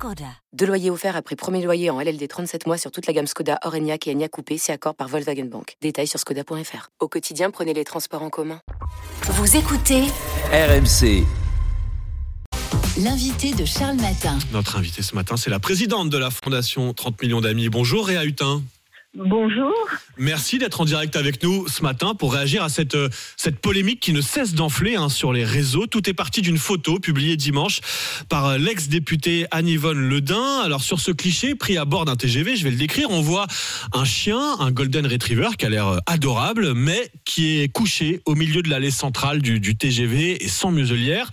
Skoda. Deux loyers offerts après premier loyer en LLD 37 mois sur toute la gamme Skoda, Orenia et Enya Coupé, c'est accord par Volkswagen Bank. Détails sur skoda.fr. Au quotidien, prenez les transports en commun. Vous écoutez RMC. l'invité de Charles Matin. Notre invité ce matin, c'est la présidente de la Fondation 30 millions d'amis. Bonjour Réa Hutin. Bonjour. Merci d'être en direct avec nous ce matin pour réagir à cette, euh, cette polémique qui ne cesse d'enfler hein, sur les réseaux. Tout est parti d'une photo publiée dimanche par euh, l'ex-député Anne-Yvonne Ledin. Alors sur ce cliché pris à bord d'un TGV, je vais le décrire, on voit un chien, un golden retriever qui a l'air euh, adorable, mais qui est couché au milieu de l'allée centrale du, TGV et sans muselière.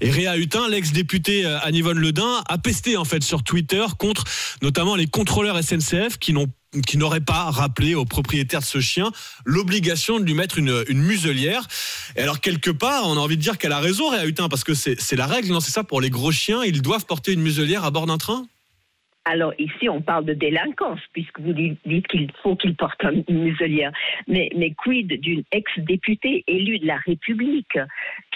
Et Réa Hutin, l'ex-député Anne-Yvonne Ledin, a pesté en fait sur Twitter contre notamment les contrôleurs SNCF qui n'ont qui n'aurait pas rappelé au propriétaire de ce chien l'obligation de lui mettre une, muselière. Et alors, quelque part, on a envie de dire qu'elle a raison, Réa Hutin, parce que c'est la règle, non C'est ça, pour les gros chiens, ils doivent porter une muselière à bord d'un train? Alors ici, on parle de délinquance, puisque vous dites qu'il faut qu'il porte une muselière. Mais, mais quid d'une ex-députée élue de la République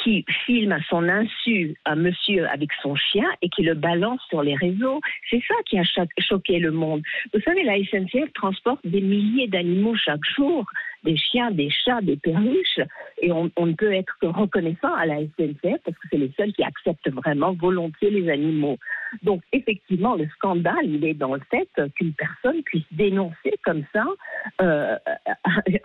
qui filme à son insu un monsieur avec son chien et qui le balance sur les réseaux? C'est ça qui a choqué le monde. Vous savez, la SNCF transporte des milliers d'animaux chaque jour des chiens, des chats, des perruches, et on, on, ne peut être que reconnaissant à la SNCF parce que c'est les seuls qui acceptent vraiment volontiers les animaux. Donc effectivement, le scandale, il est dans le fait qu'une personne puisse dénoncer comme ça euh,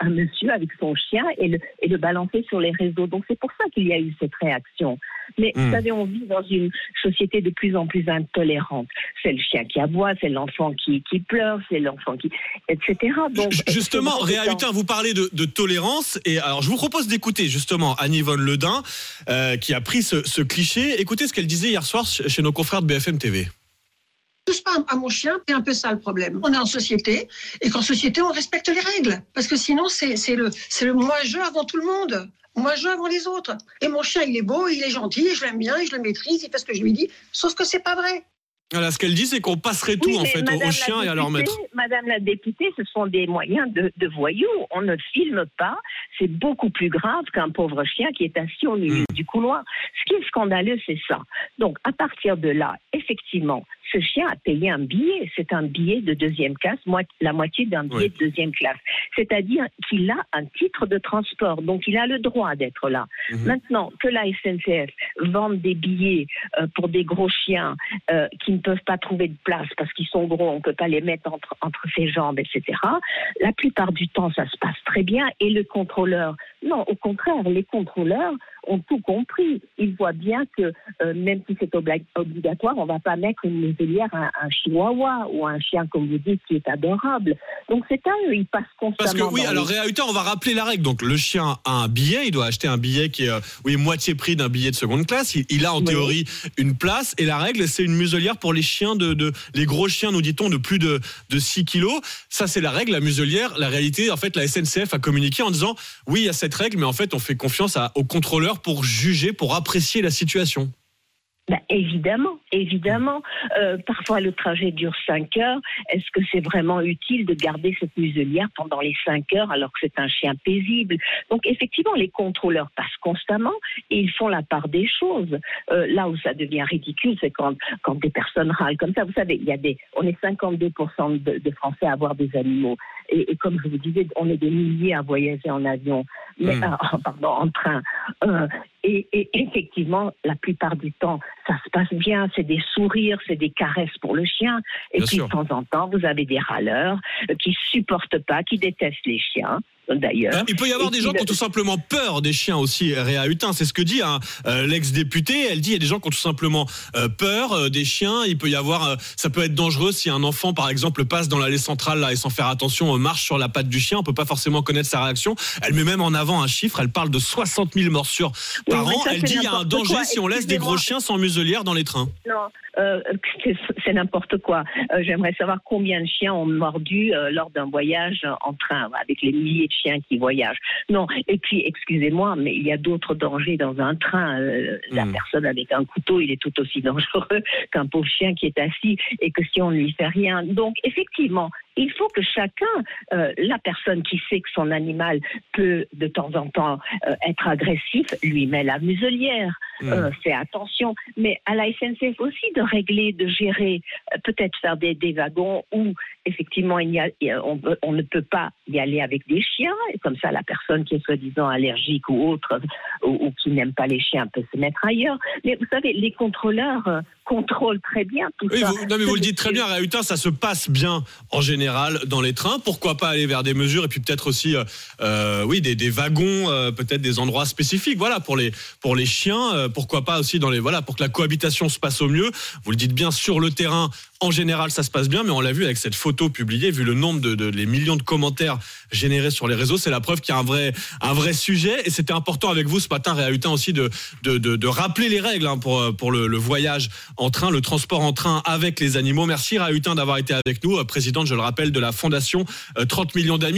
un, monsieur avec son chien et le, et le balancer sur les réseaux. Donc c'est pour ça qu'il y a eu cette réaction. Mais vous hmm. savez, on vit dans une société de plus en plus intolérante. C'est le chien qui aboie, c'est l'enfant qui, qui pleure, c'est l'enfant qui... etc. Donc, justement, Réa Hutin, vous parlez de, de, tolérance. Et alors, je vous propose d'écouter justement Anne-Yvonne Ledin, euh, qui a pris ce, ce cliché. Écoutez ce qu'elle disait hier soir chez nos confrères de BFM TV touche pas à mon chien, c'est un peu ça le problème. On est en société, et qu'en société, on respecte les règles. Parce que sinon, c'est le, le moi-je avant tout le monde. Moi-je avant les autres. Et mon chien, il est beau, il est gentil, je l'aime bien, je le maîtrise, il fait ce que je lui dis. Sauf que c'est pas vrai. Voilà, ce qu'elle dit, c'est qu'on passerait tout en fait aux chiens et à leur maître. Madame la députée, ce sont des moyens de, de voyous. On ne filme pas. C'est beaucoup plus grave qu'un pauvre chien qui est assis au milieu hmm. du couloir. Ce qui est scandaleux, c'est ça. Donc, à partir de là, effectivement, ce chien a payé un billet. C'est un billet de deuxième classe, la moitié d'un billet de deuxième classe. C'est-à-dire qu'il a un titre de transport, donc il a le droit d'être là. Mhm. Maintenant, que la SNCF vende des billets euh, pour des gros chiens euh, qui ne peuvent pas trouver de place parce qu'ils sont gros, on ne peut pas les mettre entre, entre ses jambes, etc. La plupart du temps, ça se passe très bien et le contrôleur, non, au contraire, les contrôleurs ont tout compris. Ils voient bien que euh, même si c'est obligatoire, on ne va pas mettre une muselière à un chihuahua ou un chien, comme vous dites, qui est adorable. Donc c'est à eux, ils passent constamment. Parce que oui, alors Réa on va rappeler la règle. Donc le chien a un billet, il doit acheter un billet qui est euh, oui, moitié prix d'un billet de seconde classe. Il, a en théorie une place et la règle, c'est une muselière pour les chiens de, de les gros chiens, nous dit-on, de plus de, de 6 kilos. Ça, c'est la règle, la muselière. La réalité, en fait, la SNCF a communiqué en disant oui, il y a cette règle, mais en fait, on fait confiance à, aux contrôleurs pour juger, pour apprécier la situation ben, évidemment, évidemment. Euh, parfois, le trajet dure 5 heures. Est-ce que c'est vraiment utile de garder cette muselière pendant les 5 heures alors que c'est un chien paisible? Donc, effectivement, les contrôleurs passent constamment et ils font la part des choses. Euh, là où ça devient ridicule, c'est quand, quand des personnes râlent comme ça. Vous savez, il y a des, on est 52% de, de Français à avoir des animaux. Et, et, comme je vous disais, on est des milliers à voyager en avion, mais, euh, pardon, en train. Et, et, effectivement, la plupart du temps, ça se passe bien. C'est des sourires, c'est des caresses pour le chien. Et puis, de temps en temps, vous avez des râleurs qui supportent pas, qui détestent les chiens d'ailleurs. Hein, il peut y avoir des gens qui ont tout simplement peur des chiens aussi, Réa Hutin. C'est ce que dit hein, euh, l'ex-députée. Elle dit il y a des gens qui ont tout simplement euh, peur euh, des chiens. Il peut y avoir, ça peut être dangereux si un enfant, par exemple, passe dans l'allée centrale là et sans faire attention marche sur la patte du chien. On peut pas forcément connaître sa réaction. Elle met même en avant un chiffre. Elle parle de 60 000 morsures par an. Elle dit il y a un danger si on laisse des gros chiens sans muselière dans les trains. Non, euh, c'est n'importe quoi. Euh, J'aimerais savoir combien de chiens ont mordu euh, lors d'un voyage en train, avec les milliers de chiens qui voyagent. Non, et puis, excusez-moi, mais il y a d'autres dangers dans un train. La Mm. personne avec un couteau, il est tout aussi dangereux qu'un pauvre chien qui est assis et que si on ne lui fait rien. Donc, effectivement, il faut que chacun, euh, la personne qui sait que son animal peut de temps en temps euh, être agressif, lui met la muselière, Mm. euh, fait attention. Mais à la SNCF aussi de régler, de gérer, euh, peut-être faire des, des wagons où effectivement il y a, on, ne peut pas y aller avec des chiens. Et comme ça, la personne qui est soi-disant allergique ou autre ou, ou qui n'aime pas les chiens peut se mettre ailleurs. Mais vous savez, les contrôleurs euh, contrôlent très bien tout Oui, ça. vous, non, mais vous le dites très bien, Réhutin, ça se passe bien en général dans les trains. Pourquoi pas aller vers des mesures et puis peut-être aussi, euh, oui, des, des wagons, peut-être des endroits spécifiques, voilà, pour les pour les chiens. Euh, pourquoi pas aussi dans les voilà, pour que la cohabitation se passe au mieux. Vous le dites bien sur le terrain. En général, ça se passe bien, mais on l'a vu avec cette photo publiée, vu le nombre de, les millions de commentaires générés sur les réseaux, c'est la preuve qu'il y a un vrai un vrai sujet. Et c'était important avec vous ce matin, Réhutin, aussi de de, de, rappeler les règles hein, pour pour le, voyage en train, le transport en train avec les animaux. Merci Rahutin d'avoir été avec nous, euh, présidente, je le rappelle, de la fondation euh, 30 millions d'amis.